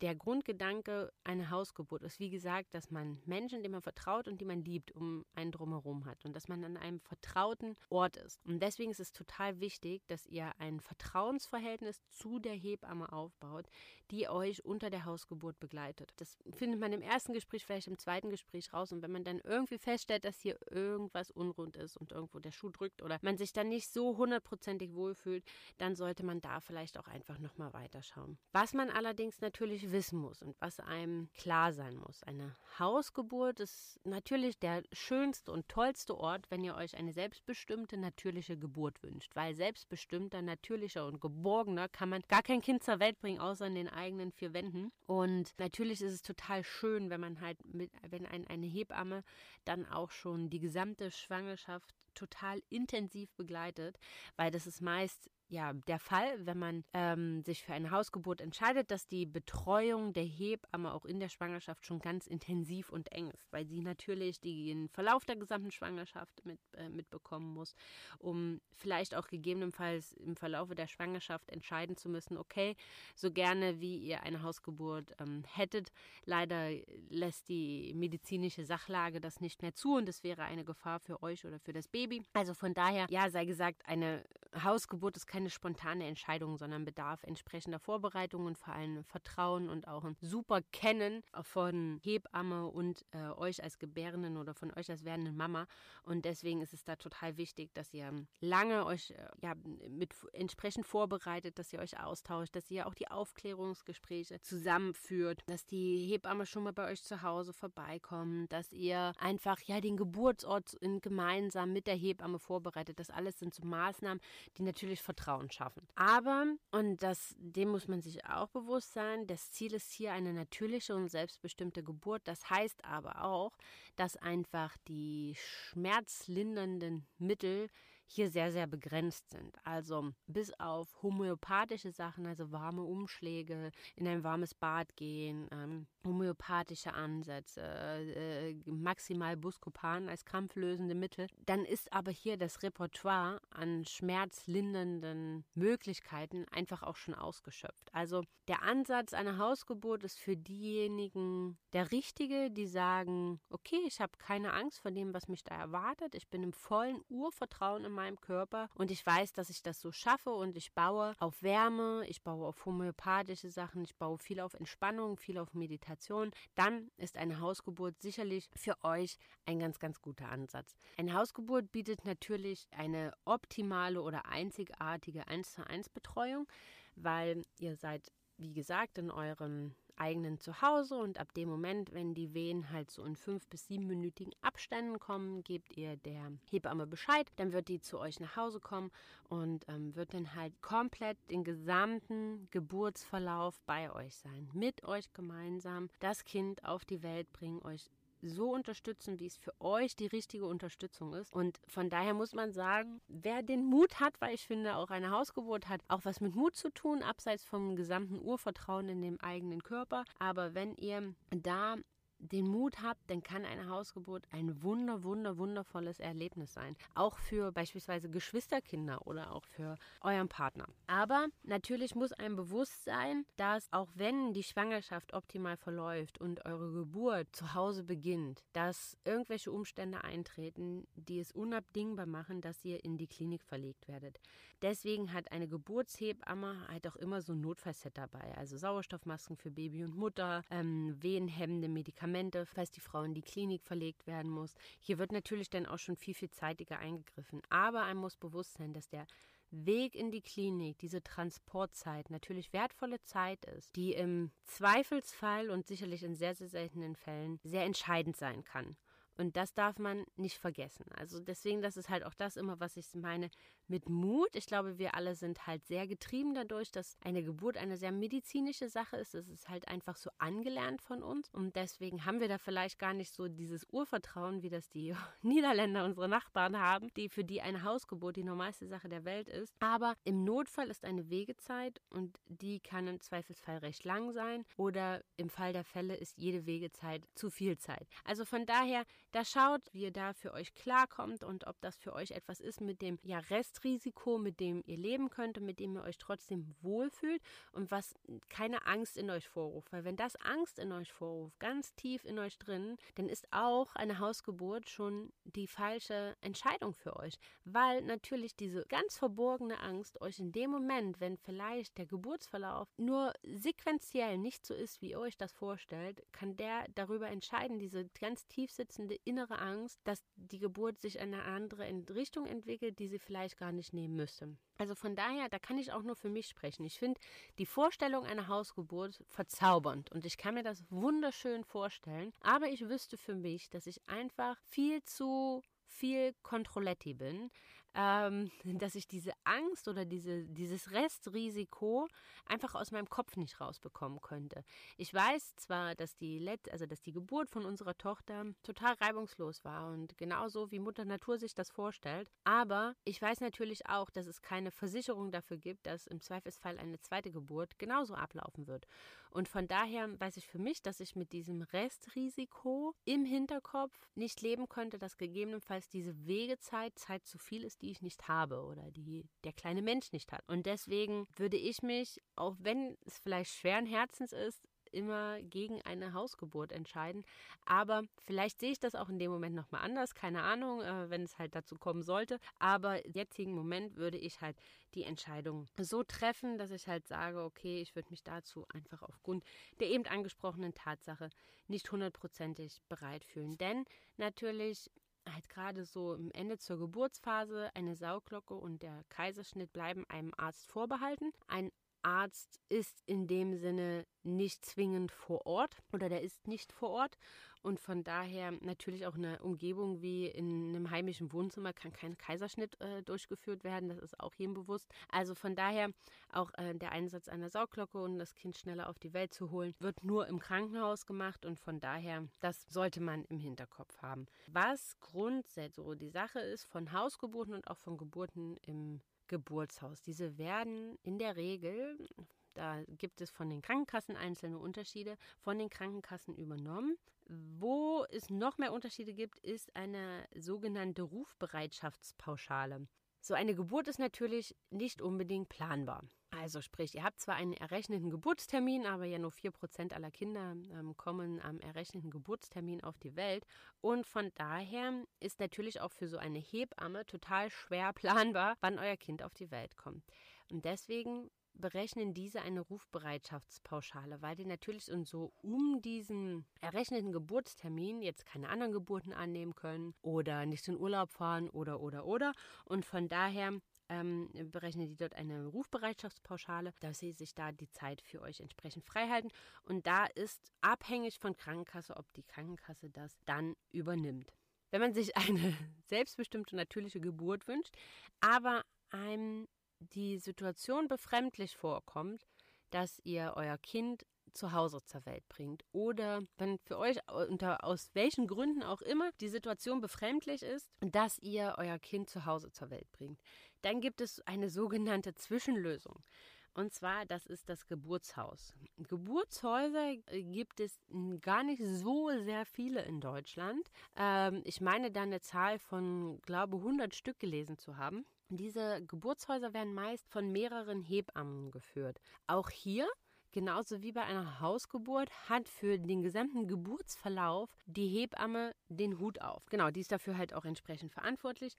der Grundgedanke einer Hausgeburt ist, wie gesagt, dass man Menschen, denen man vertraut und die man liebt, um einen drumherum hat und dass man an einem vertrauten Ort ist. Und deswegen ist es total wichtig, dass ihr ein Vertrauensverhältnis zu der Hebamme aufbaut, die euch unter der Hausgeburt begleitet. Das findet man im ersten Gespräch, vielleicht im zweiten Gespräch raus. Und wenn man dann irgendwie feststellt, dass hier irgendwas unrund ist und irgendwo der Schuh drückt oder man sich dann nicht so hundertprozentig wohlfühlt, dann sollte man da vielleicht auch einfach nochmal weiterschauen. Was man allerdings natürlich wissen muss und was einem klar sein muss. Eine Hausgeburt ist natürlich der schönste und tollste Ort, wenn ihr euch eine selbstbestimmte natürliche Geburt wünscht, weil selbstbestimmter, natürlicher und geborgener kann man gar kein Kind zur Welt bringen, außer in den eigenen vier Wänden. Und natürlich ist es total schön, wenn man halt mit, wenn ein, eine Hebamme dann auch schon die gesamte Schwangerschaft total intensiv begleitet, weil das ist meist ja, der Fall, wenn man ähm, sich für eine Hausgeburt entscheidet, dass die Betreuung der Hebamme auch in der Schwangerschaft schon ganz intensiv und eng ist, weil sie natürlich den Verlauf der gesamten Schwangerschaft mit, äh, mitbekommen muss, um vielleicht auch gegebenenfalls im Verlauf der Schwangerschaft entscheiden zu müssen, okay, so gerne wie ihr eine Hausgeburt ähm, hättet, leider lässt die medizinische Sachlage das nicht mehr zu und es wäre eine Gefahr für euch oder für das Baby. Also von daher, ja, sei gesagt, eine Hausgeburt ist kein keine spontane Entscheidung, sondern bedarf entsprechender Vorbereitungen, vor allem Vertrauen und auch ein super Kennen von Hebamme und äh, euch als Gebärenden oder von euch als werdenden Mama. Und deswegen ist es da total wichtig, dass ihr lange euch äh, ja, mit entsprechend vorbereitet, dass ihr euch austauscht, dass ihr auch die Aufklärungsgespräche zusammenführt, dass die Hebamme schon mal bei euch zu Hause vorbeikommt, dass ihr einfach ja den Geburtsort in, gemeinsam mit der Hebamme vorbereitet. Das alles sind so Maßnahmen, die natürlich Vertrauen Vertrauen schaffen. Aber, und das, dem muss man sich auch bewusst sein, das Ziel ist hier eine natürliche und selbstbestimmte Geburt. Das heißt aber auch, dass einfach die schmerzlindernden Mittel hier sehr, sehr begrenzt sind. Also bis auf homöopathische Sachen, also warme Umschläge, in ein warmes Bad gehen, ähm, homöopathische Ansätze, äh, maximal Buscopan als krampflösende Mittel. Dann ist aber hier das Repertoire an schmerzlindernden Möglichkeiten einfach auch schon ausgeschöpft. Also der Ansatz einer Hausgeburt ist für diejenigen der richtige, die sagen, okay, ich habe keine Angst vor dem, was mich da erwartet. Ich bin im vollen Urvertrauen in meinem Körper und ich weiß, dass ich das so schaffe und ich baue auf Wärme, ich baue auf homöopathische Sachen, ich baue viel auf Entspannung, viel auf Meditation Meditation, dann ist eine Hausgeburt sicherlich für euch ein ganz, ganz guter Ansatz. Eine Hausgeburt bietet natürlich eine optimale oder einzigartige 1 zu 1 Betreuung, weil ihr seid, wie gesagt, in eurem eigenen Zuhause und ab dem Moment, wenn die Wehen halt so in fünf bis siebenminütigen Abständen kommen, gebt ihr der Hebamme Bescheid, dann wird die zu euch nach Hause kommen und ähm, wird dann halt komplett den gesamten Geburtsverlauf bei euch sein, mit euch gemeinsam das Kind auf die Welt bringen, euch so unterstützen, wie es für euch die richtige Unterstützung ist. Und von daher muss man sagen, wer den Mut hat, weil ich finde, auch eine Hausgeburt hat auch was mit Mut zu tun, abseits vom gesamten Urvertrauen in dem eigenen Körper. Aber wenn ihr da den Mut habt, dann kann eine Hausgeburt ein wunder, wunder, wundervolles Erlebnis sein. Auch für beispielsweise Geschwisterkinder oder auch für euren Partner. Aber natürlich muss einem bewusst sein, dass auch wenn die Schwangerschaft optimal verläuft und eure Geburt zu Hause beginnt, dass irgendwelche Umstände eintreten, die es unabdingbar machen, dass ihr in die Klinik verlegt werdet. Deswegen hat eine Geburtshebamme halt auch immer so ein Notfallset dabei. Also Sauerstoffmasken für Baby und Mutter, ähm, wehenhemmende Medikamente Medikamente, falls die Frau in die Klinik verlegt werden muss. Hier wird natürlich dann auch schon viel, viel zeitiger eingegriffen. Aber einem muss bewusst sein, dass der Weg in die Klinik, diese Transportzeit natürlich wertvolle Zeit ist, die im Zweifelsfall und sicherlich in sehr, sehr seltenen Fällen sehr entscheidend sein kann. Und das darf man nicht vergessen. Also deswegen, das ist halt auch das immer, was ich meine mit Mut. Ich glaube, wir alle sind halt sehr getrieben dadurch, dass eine Geburt eine sehr medizinische Sache ist. Es ist halt einfach so angelernt von uns. Und deswegen haben wir da vielleicht gar nicht so dieses Urvertrauen, wie das die Niederländer, unsere Nachbarn haben, die für die eine Hausgeburt die normalste Sache der Welt ist. Aber im Notfall ist eine Wegezeit und die kann im Zweifelsfall recht lang sein. Oder im Fall der Fälle ist jede Wegezeit zu viel Zeit. Also von daher Da schaut, wie ihr da für euch klarkommt und ob das für euch etwas ist mit dem ja, Restrisiko, mit dem ihr leben könnt und mit dem ihr euch trotzdem wohlfühlt und was keine Angst in euch vorruft. Weil wenn das Angst in euch vorruft, ganz tief in euch drin, dann ist auch eine Hausgeburt schon die falsche Entscheidung für euch. Weil natürlich diese ganz verborgene Angst euch in dem Moment, wenn vielleicht der Geburtsverlauf nur sequenziell nicht so ist, wie ihr euch das vorstellt, kann der darüber entscheiden, diese ganz tief sitzende innere Angst, dass die Geburt sich in eine andere Richtung entwickelt, die sie vielleicht gar nicht nehmen müsste. Also von daher, da kann ich auch nur für mich sprechen. Ich finde die Vorstellung einer Hausgeburt verzaubernd und ich kann mir das wunderschön vorstellen. Aber ich wüsste für mich, dass ich einfach viel zu viel Controletti bin, ähm, dass ich diese Angst oder diese, dieses Restrisiko einfach aus meinem Kopf nicht rausbekommen könnte. Ich weiß zwar, dass die, Let also dass die Geburt von unserer Tochter total reibungslos war und genauso wie Mutter Natur sich das vorstellt, aber ich weiß natürlich auch, dass es keine Versicherung dafür gibt, dass im Zweifelsfall eine zweite Geburt genauso ablaufen wird. Und von daher weiß ich für mich, dass ich mit diesem Restrisiko im Hinterkopf nicht leben könnte, dass gegebenenfalls diese Wegezeit Zeit zu viel ist, die ich nicht habe oder die der kleine Mensch nicht hat. Und deswegen würde ich mich, auch wenn es vielleicht schweren Herzens ist, immer gegen eine Hausgeburt entscheiden. Aber vielleicht sehe ich das auch in dem Moment nochmal anders, keine Ahnung, äh, wenn es halt dazu kommen sollte. Aber im jetzigen Moment würde ich halt die Entscheidung so treffen, dass ich halt sage, okay, ich würde mich dazu einfach aufgrund der eben angesprochenen Tatsache nicht hundertprozentig bereit fühlen. Denn natürlich halt gerade so im Ende zur Geburtsphase eine Sauglocke und der Kaiserschnitt bleiben einem Arzt vorbehalten. Ein Arzt ist in dem Sinne nicht zwingend vor Ort oder der ist nicht vor Ort und von daher natürlich auch eine Umgebung wie in einem heimischen Wohnzimmer kann kein Kaiserschnitt äh, durchgeführt werden, das ist auch jedem bewusst. Also von daher auch äh, der Einsatz einer Sauglocke und das Kind schneller auf die Welt zu holen, wird nur im Krankenhaus gemacht und von daher, das sollte man im Hinterkopf haben. Was grundsätzlich so die Sache ist von Hausgeburten und auch von Geburten im Geburtshaus. Diese werden in der Regel, da gibt es von den Krankenkassen einzelne Unterschiede, von den Krankenkassen übernommen. Wo es noch mehr Unterschiede gibt, ist eine sogenannte Rufbereitschaftspauschale. So eine Geburt ist natürlich nicht unbedingt planbar. Also sprich, ihr habt zwar einen errechneten Geburtstermin, aber ja nur 4% aller Kinder ähm, kommen am errechneten Geburtstermin auf die Welt. Und von daher ist natürlich auch für so eine Hebamme total schwer planbar, wann euer Kind auf die Welt kommt. Und deswegen berechnen diese eine Rufbereitschaftspauschale, weil die natürlich und so um diesen errechneten Geburtstermin jetzt keine anderen Geburten annehmen können oder nicht in Urlaub fahren oder oder oder und von daher ähm, berechnen die dort eine Rufbereitschaftspauschale, dass sie sich da die Zeit für euch entsprechend freihalten und da ist abhängig von Krankenkasse, ob die Krankenkasse das dann übernimmt. Wenn man sich eine selbstbestimmte natürliche Geburt wünscht, aber einem die Situation befremdlich vorkommt, dass ihr euer Kind zu Hause zur Welt bringt oder wenn für euch unter aus welchen Gründen auch immer die Situation befremdlich ist, dass ihr euer Kind zu Hause zur Welt bringt, dann gibt es eine sogenannte Zwischenlösung. Und zwar, das ist das Geburtshaus. Geburtshäuser gibt es gar nicht so sehr viele in Deutschland. Ähm, ich meine da eine Zahl von, glaube 100 Stück gelesen zu haben. Diese Geburtshäuser werden meist von mehreren Hebammen geführt. Auch hier Genauso wie bei einer Hausgeburt hat für den gesamten Geburtsverlauf die Hebamme den Hut auf. Genau, die ist dafür halt auch entsprechend verantwortlich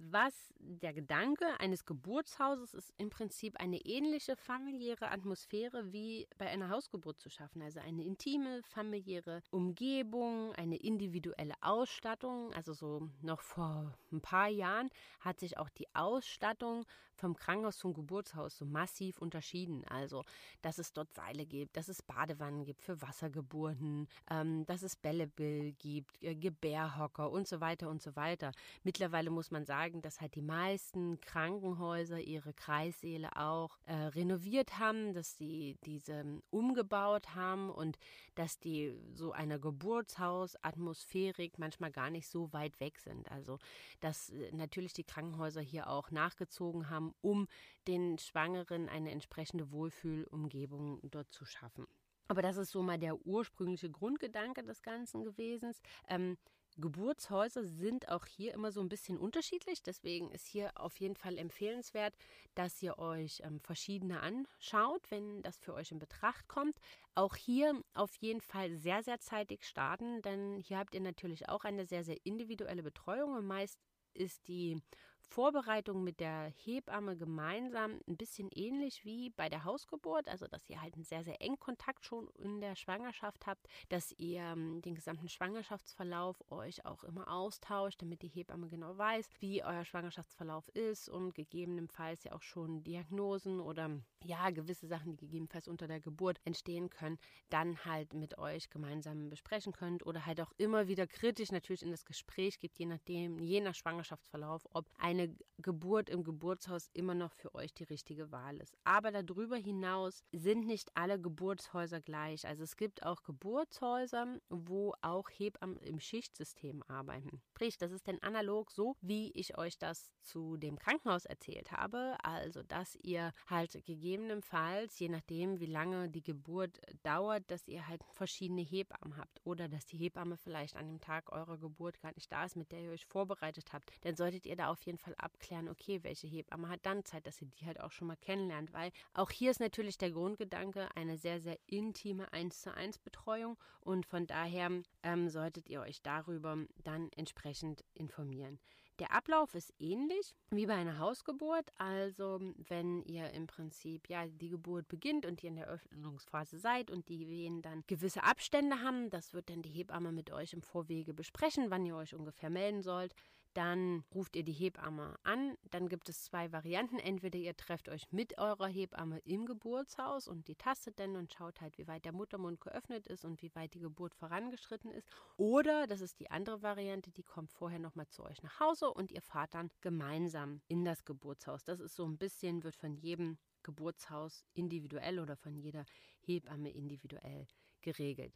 was der Gedanke eines Geburtshauses ist im Prinzip eine ähnliche familiäre Atmosphäre wie bei einer Hausgeburt zu schaffen. Also eine intime familiäre Umgebung, eine individuelle Ausstattung. Also so noch vor ein paar Jahren hat sich auch die Ausstattung vom Krankenhaus zum Geburtshaus so massiv unterschieden. Also, dass es dort Seile gibt, dass es Badewannen gibt für Wassergeburten, ähm, dass es Bällebill gibt, äh, Gebärhocker und so weiter und so weiter. Mittlerweile muss man sagen, dass halt die meisten Krankenhäuser ihre Kreissäle auch äh, renoviert haben, dass sie diese umgebaut haben und dass die so einer Geburtshausatmosphärik manchmal gar nicht so weit weg sind. Also dass äh, natürlich die Krankenhäuser hier auch nachgezogen haben, um den Schwangeren eine entsprechende Wohlfühlumgebung dort zu schaffen. Aber das ist so mal der ursprüngliche Grundgedanke des Ganzen gewesen. Ähm, Geburtshäuser sind auch hier immer so ein bisschen unterschiedlich. Deswegen ist hier auf jeden Fall empfehlenswert, dass ihr euch ähm, verschiedene anschaut, wenn das für euch in Betracht kommt. Auch hier auf jeden Fall sehr, sehr zeitig starten, denn hier habt ihr natürlich auch eine sehr, sehr individuelle Betreuung und meist ist die Vorbereitung mit der Hebamme gemeinsam ein bisschen ähnlich wie bei der Hausgeburt, also dass ihr halt einen sehr, sehr engen Kontakt schon in der Schwangerschaft habt, dass ihr ähm, den gesamten Schwangerschaftsverlauf euch auch immer austauscht, damit die Hebamme genau weiß, wie euer Schwangerschaftsverlauf ist und gegebenenfalls ja auch schon Diagnosen oder ja, gewisse Sachen, die gegebenenfalls unter der Geburt entstehen können, dann halt mit euch gemeinsam besprechen könnt oder halt auch immer wieder kritisch natürlich in das Gespräch gibt, je nachdem, je nach Schwangerschaftsverlauf, ob ein eine Geburt im Geburtshaus immer noch für euch die richtige Wahl ist. Aber darüber hinaus sind nicht alle Geburtshäuser gleich. Also es gibt auch Geburtshäuser, wo auch Hebammen im Schichtsystem arbeiten. Sprich, das ist denn analog so, wie ich euch das zu dem Krankenhaus erzählt habe. Also, dass ihr halt gegebenenfalls, je nachdem, wie lange die Geburt dauert, dass ihr halt verschiedene Hebammen habt. Oder dass die Hebamme vielleicht an dem Tag eurer Geburt gar nicht da ist, mit der ihr euch vorbereitet habt. Dann solltet ihr da auf jeden Fall Fall abklären, okay, welche Hebamme hat dann Zeit, dass ihr die halt auch schon mal kennenlernt, weil auch hier ist natürlich der Grundgedanke eine sehr, sehr intime 1 zu 1 Betreuung und von daher ähm, solltet ihr euch darüber dann entsprechend informieren. Der Ablauf ist ähnlich wie bei einer Hausgeburt, also wenn ihr im Prinzip ja die Geburt beginnt und ihr in der Öffnungsphase seid und die Wehen dann gewisse Abstände haben, das wird dann die Hebamme mit euch im Vorwege besprechen, wann ihr euch ungefähr melden sollt. Dann ruft ihr die Hebamme an. Dann gibt es zwei Varianten. Entweder ihr trefft euch mit eurer Hebamme im Geburtshaus und die tastet dann und schaut halt, wie weit der Muttermund geöffnet ist und wie weit die Geburt vorangeschritten ist. Oder, das ist die andere Variante, die kommt vorher nochmal zu euch nach Hause und ihr fahrt dann gemeinsam in das Geburtshaus. Das ist so ein bisschen, wird von jedem Geburtshaus individuell oder von jeder Hebamme individuell geregelt.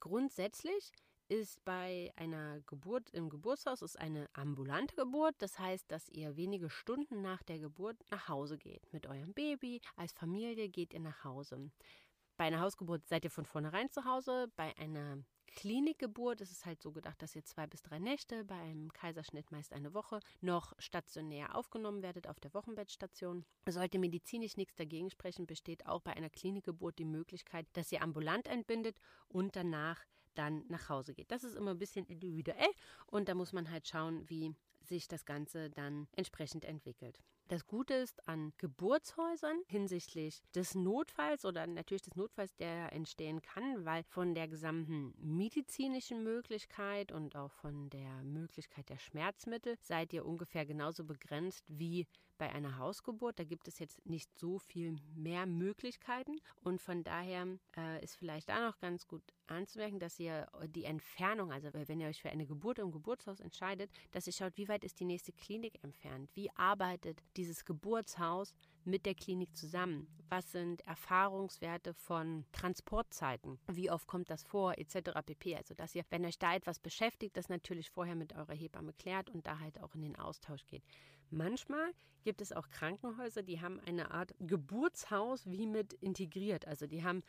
Grundsätzlich ist bei einer Geburt im Geburtshaus ist eine ambulante Geburt. Das heißt, dass ihr wenige Stunden nach der Geburt nach Hause geht. Mit eurem Baby, als Familie geht ihr nach Hause. Bei einer Hausgeburt seid ihr von vornherein zu Hause. Bei einer Klinikgeburt ist es halt so gedacht, dass ihr zwei bis drei Nächte, bei einem Kaiserschnitt meist eine Woche, noch stationär aufgenommen werdet auf der Wochenbettstation. Sollte medizinisch nichts dagegen sprechen, besteht auch bei einer Klinikgeburt die Möglichkeit, dass ihr ambulant entbindet und danach dann nach Hause geht. Das ist immer ein bisschen individuell und da muss man halt schauen, wie sich das Ganze dann entsprechend entwickelt. Das Gute ist an Geburtshäusern hinsichtlich des Notfalls oder natürlich des Notfalls, der entstehen kann, weil von der gesamten medizinischen Möglichkeit und auch von der Möglichkeit der Schmerzmittel seid ihr ungefähr genauso begrenzt wie bei einer Hausgeburt. Da gibt es jetzt nicht so viel mehr Möglichkeiten und von daher äh, ist vielleicht da noch ganz gut anzumerken, dass ihr die Entfernung, also wenn ihr euch für eine Geburt im Geburtshaus entscheidet, dass ihr schaut, wie weit ist die nächste Klinik entfernt, wie arbeitet dieses Geburtshaus mit der Klinik zusammen, was sind Erfahrungswerte von Transportzeiten, wie oft kommt das vor, etc. pp. Also dass ihr, wenn euch da etwas beschäftigt, das natürlich vorher mit eurer Hebamme klärt und da halt auch in den Austausch geht. Manchmal gibt es auch Krankenhäuser, die haben eine Art Geburtshaus wie mit integriert. Also die haben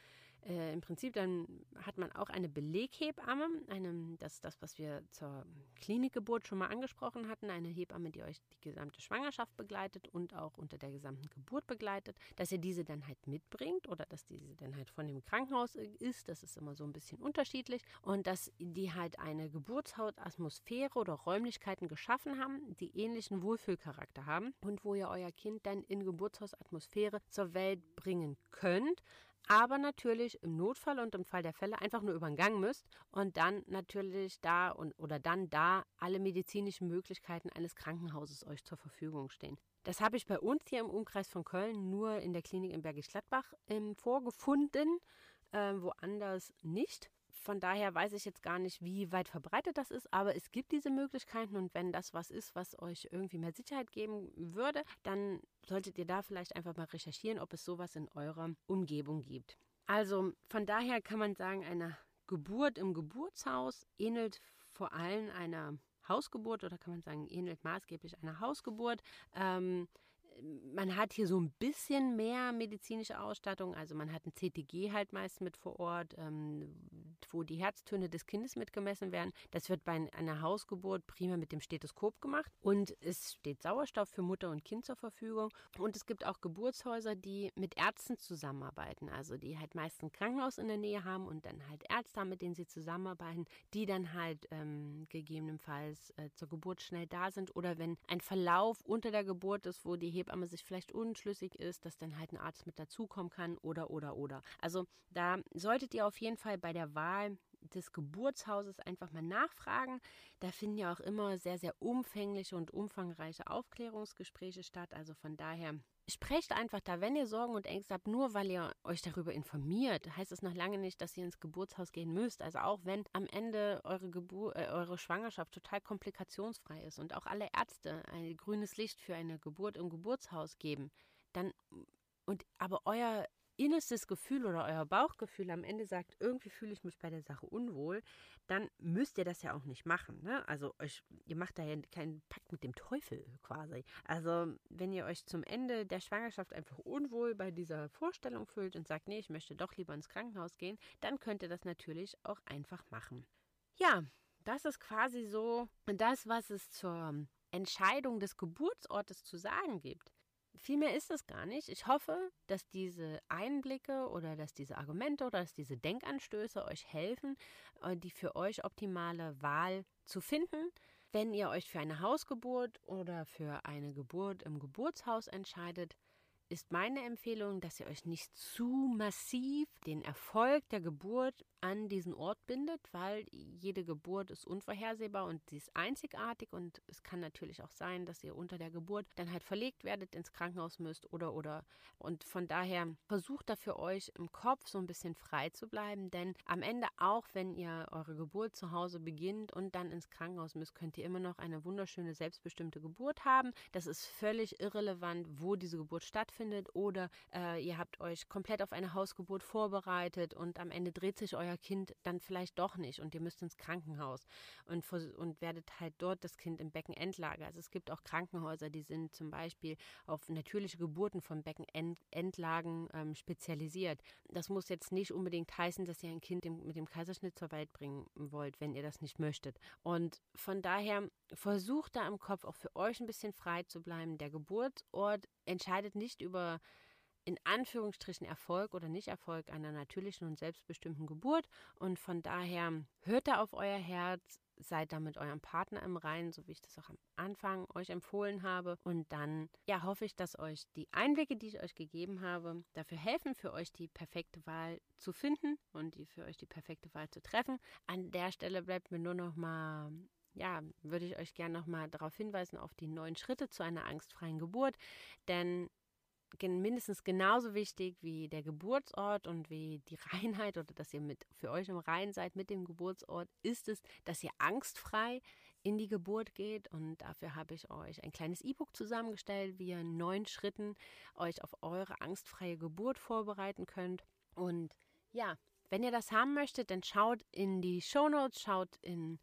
äh, im Prinzip dann hat man auch eine Beleghebamme, eine, das das, was wir zur Klinikgeburt schon mal angesprochen hatten, eine Hebamme, die euch die gesamte Schwangerschaft begleitet und auch unter der gesamten Geburt begleitet, dass ihr diese dann halt mitbringt oder dass diese dann halt von dem Krankenhaus ist, das ist immer so ein bisschen unterschiedlich. Und dass die halt eine Geburtshautatmosphäre oder Räumlichkeiten geschaffen haben, die ähnlichen Wohlfühlcharakter haben und wo ihr euer Kind dann in Geburtshausatmosphäre zur Welt bringen könnt, aber natürlich im Notfall und im Fall der Fälle einfach nur über den Gang müsst und dann natürlich da und oder dann da alle medizinischen Möglichkeiten eines Krankenhauses euch zur Verfügung stehen. Das habe ich bei uns hier im Umkreis von Köln nur in der Klinik in Bergisch Gladbach ähm, vorgefunden, äh, woanders nicht. Von daher weiß ich jetzt gar nicht, wie weit verbreitet das ist, aber es gibt diese Möglichkeiten und wenn das was ist, was euch irgendwie mehr Sicherheit geben würde, dann solltet ihr da vielleicht einfach mal recherchieren, ob es sowas in eurer Umgebung gibt. Also von daher kann man sagen, eine Geburt im Geburtshaus ähnelt vor allem einer Hausgeburt oder kann man sagen, ähnelt maßgeblich einer Hausgeburt. Ähm, man hat hier so ein bisschen mehr medizinische Ausstattung. Also man hat ein CTG halt meist mit vor Ort, ähm, wo die Herztöne des Kindes mitgemessen werden. Das wird bei einer Hausgeburt prima mit dem Stethoskop gemacht. Und es steht Sauerstoff für Mutter und Kind zur Verfügung. Und es gibt auch Geburtshäuser, die mit Ärzten zusammenarbeiten. Also die halt meist ein Krankenhaus in der Nähe haben und dann halt Ärzte haben, mit denen sie zusammenarbeiten, die dann halt ähm, gegebenenfalls äh, zur Geburt schnell da sind. Oder wenn ein Verlauf unter der Geburt ist, wo die Hebamme sich vielleicht unschlüssig ist, dass dann halt ein Arzt mit dazukommen kann oder oder oder. Also da solltet ihr auf jeden Fall bei der Wahl des Geburtshauses einfach mal nachfragen. Da finden ja auch immer sehr, sehr umfängliche und umfangreiche Aufklärungsgespräche statt. Also von daher Sprecht einfach da, wenn ihr Sorgen und Ängste habt, nur weil ihr euch darüber informiert, heißt es noch lange nicht, dass ihr ins Geburtshaus gehen müsst. Also auch wenn am Ende eure, Gebur äh, eure Schwangerschaft total komplikationsfrei ist und auch alle Ärzte ein grünes Licht für eine Geburt im Geburtshaus geben, dann und aber euer innerstes Gefühl oder euer Bauchgefühl am Ende sagt, irgendwie fühle ich mich bei der Sache unwohl, dann müsst ihr das ja auch nicht machen. Ne? Also euch, ihr macht da ja keinen Pakt mit dem Teufel quasi. Also wenn ihr euch zum Ende der Schwangerschaft einfach unwohl bei dieser Vorstellung fühlt und sagt, nee, ich möchte doch lieber ins Krankenhaus gehen, dann könnt ihr das natürlich auch einfach machen. Ja, das ist quasi so das, was es zur Entscheidung des Geburtsortes zu sagen gibt. Viel mehr ist es gar nicht. Ich hoffe, dass diese Einblicke oder dass diese Argumente oder dass diese Denkanstöße euch helfen, äh, die für euch optimale Wahl zu finden. Wenn ihr euch für eine Hausgeburt oder für eine Geburt im Geburtshaus entscheidet, ist meine Empfehlung, dass ihr euch nicht zu massiv den Erfolg der Geburt an diesen Ort bindet, weil jede Geburt ist unvorhersehbar und sie ist einzigartig. Und es kann natürlich auch sein, dass ihr unter der Geburt dann halt verlegt werdet, ins Krankenhaus müsst oder oder. Und von daher versucht da für euch im Kopf so ein bisschen frei zu bleiben, denn am Ende auch wenn ihr eure Geburt zu Hause beginnt und dann ins Krankenhaus müsst, könnt ihr immer noch eine wunderschöne selbstbestimmte Geburt haben. Das ist völlig irrelevant, wo diese Geburt stattfindet oder äh, ihr habt euch komplett auf eine Hausgeburt vorbereitet und am Ende dreht sich euer Kind dann vielleicht doch nicht und ihr müsst ins Krankenhaus und, und werdet halt dort das Kind im Becken entlagern. Also es gibt auch Krankenhäuser, die sind zum Beispiel auf natürliche Geburten von Beckenendlagen ähm, spezialisiert. Das muss jetzt nicht unbedingt heißen, dass ihr ein Kind mit dem Kaiserschnitt zur Welt bringen wollt, wenn ihr das nicht möchtet. Und von daher versucht da im Kopf auch für euch ein bisschen frei zu bleiben. Der Geburtsort entscheidet nicht über in Anführungsstrichen Erfolg oder Nicht-Erfolg einer natürlichen und selbstbestimmten Geburt. Und von daher hört da auf euer Herz, seid da mit eurem Partner im Reinen, so wie ich das auch am Anfang euch empfohlen habe. Und dann, ja, hoffe ich, dass euch die Einblicke, die ich euch gegeben habe, dafür helfen, für euch die perfekte Wahl zu finden und die für euch die perfekte Wahl zu treffen. An der Stelle bleibt mir nur noch mal ja, würde ich euch gerne nochmal darauf hinweisen, auf die neun Schritte zu einer angstfreien Geburt. Denn mindestens genauso wichtig wie der Geburtsort und wie die Reinheit oder dass ihr mit für euch im Rein seid mit dem Geburtsort, ist es, dass ihr angstfrei in die Geburt geht. Und dafür habe ich euch ein kleines E-Book zusammengestellt, wie ihr in neun Schritten euch auf eure angstfreie Geburt vorbereiten könnt. Und ja, wenn ihr das haben möchtet, dann schaut in die Show Notes, schaut in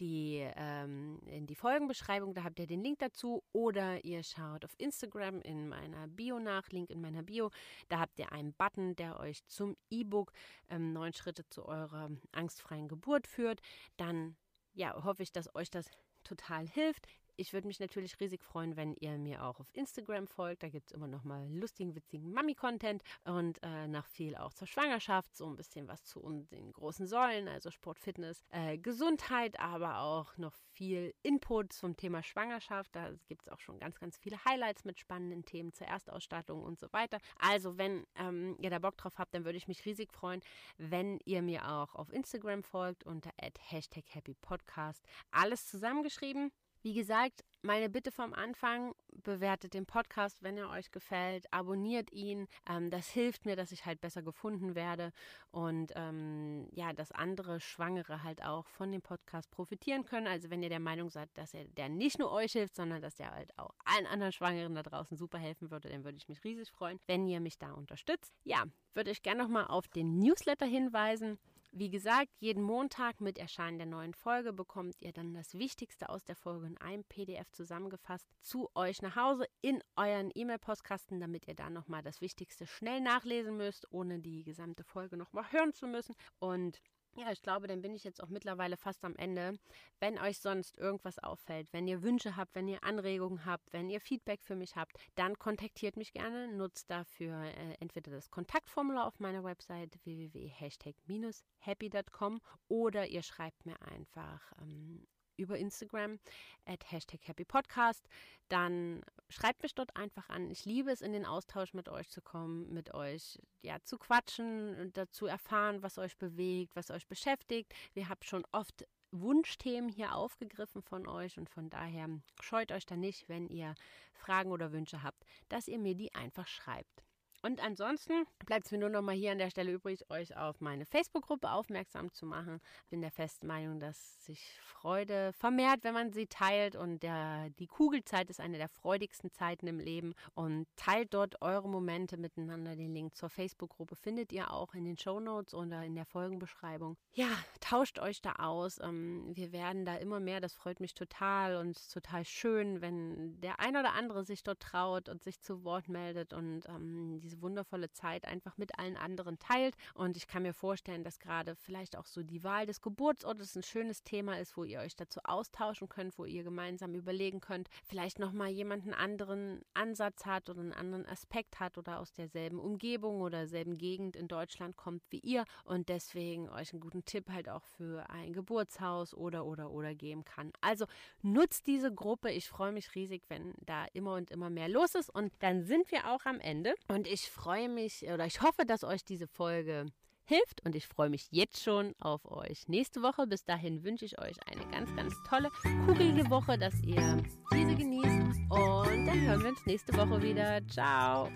die, ähm, in die Folgenbeschreibung, da habt ihr den Link dazu. Oder ihr schaut auf Instagram in meiner Bio nach, Link in meiner Bio. Da habt ihr einen Button, der euch zum E-Book ähm, neun Schritte zu eurer angstfreien Geburt führt. Dann ja, hoffe ich, dass euch das total hilft. Ich würde mich natürlich riesig freuen, wenn ihr mir auch auf Instagram folgt. Da gibt es immer noch mal lustigen, witzigen Mami-Content und äh, nach viel auch zur Schwangerschaft, so ein bisschen was zu den großen Säulen, also Sport, Fitness, äh, Gesundheit, aber auch noch viel Input zum Thema Schwangerschaft. Da gibt es auch schon ganz, ganz viele Highlights mit spannenden Themen zur Erstausstattung und so weiter. Also, wenn ähm, ihr da Bock drauf habt, dann würde ich mich riesig freuen, wenn ihr mir auch auf Instagram folgt unter Hashtag Happy Podcast. Alles zusammengeschrieben. Wie gesagt, meine Bitte vom Anfang, bewertet den Podcast, wenn er euch gefällt, abonniert ihn. Ähm, das hilft mir, dass ich halt besser gefunden werde und ähm, ja, dass andere Schwangere halt auch von dem Podcast profitieren können. Also wenn ihr der Meinung seid, dass er der nicht nur euch hilft, sondern dass der halt auch allen anderen Schwangeren da draußen super helfen würde, dann würde ich mich riesig freuen, wenn ihr mich da unterstützt. Ja, würde ich gerne nochmal auf den Newsletter hinweisen. Wie gesagt, jeden Montag mit Erscheinen der neuen Folge bekommt ihr dann das Wichtigste aus der Folge in einem PDF zusammengefasst zu euch nach Hause in euren E-Mail-Postkasten, damit ihr da nochmal das Wichtigste schnell nachlesen müsst, ohne die gesamte Folge nochmal hören zu müssen. Und ja, ich glaube, dann bin ich jetzt auch mittlerweile fast am Ende. Wenn euch sonst irgendwas auffällt, wenn ihr Wünsche habt, wenn ihr Anregungen habt, wenn ihr Feedback für mich habt, dann kontaktiert mich gerne. Nutzt dafür äh, entweder das Kontaktformular auf meiner Website www.hashtag-happy.com oder ihr schreibt mir einfach ähm, über Instagram at Hashtag Happy Podcast. Dann schreibt mich dort einfach an. Ich liebe es, in den Austausch mit euch zu kommen, mit euch ja zu quatschen und dazu erfahren, was euch bewegt, was euch beschäftigt. Wir haben schon oft Wunschthemen hier aufgegriffen von euch und von daher scheut euch da nicht, wenn ihr Fragen oder Wünsche habt, dass ihr mir die einfach schreibt. Und ansonsten bleibt es mir nur noch mal hier an der Stelle übrig, euch auf meine Facebook-Gruppe aufmerksam zu machen. Ich bin der festen Meinung, dass sich Freude vermehrt, wenn man sie teilt. Und der, die Kugelzeit ist eine der freudigsten Zeiten im Leben. Und teilt dort eure Momente miteinander. Den Link zur Facebook-Gruppe findet ihr auch in den Show Notes oder in der Folgenbeschreibung. Ja, tauscht euch da aus. Ähm, wir werden da immer mehr. Das freut mich total und ist total schön, wenn der ein oder andere sich dort traut und sich zu Wort meldet und ähm, diese wundervolle Zeit einfach mit allen anderen teilt. Und ich kann mir vorstellen, dass gerade vielleicht auch so die Wahl des Geburtsortes ein schönes Thema ist, wo ihr euch dazu austauschen könnt, wo ihr gemeinsam überlegen könnt, vielleicht nochmal jemanden anderen Ansatz hat oder einen anderen Aspekt hat oder aus derselben Umgebung oder selben Gegend in Deutschland kommt wie ihr und deswegen euch einen guten Tipp halt auch für ein Geburtshaus oder oder oder geben kann. Also nutzt diese Gruppe. Ich freue mich riesig, wenn da immer und immer mehr los ist und dann sind wir auch am Ende und ich ich freue mich oder ich hoffe, dass euch diese Folge hilft und ich freue mich jetzt schon auf euch nächste Woche. Bis dahin wünsche ich euch eine ganz, ganz tolle, kugelige Woche, dass ihr diese genießt und dann hören wir uns nächste Woche wieder. Ciao!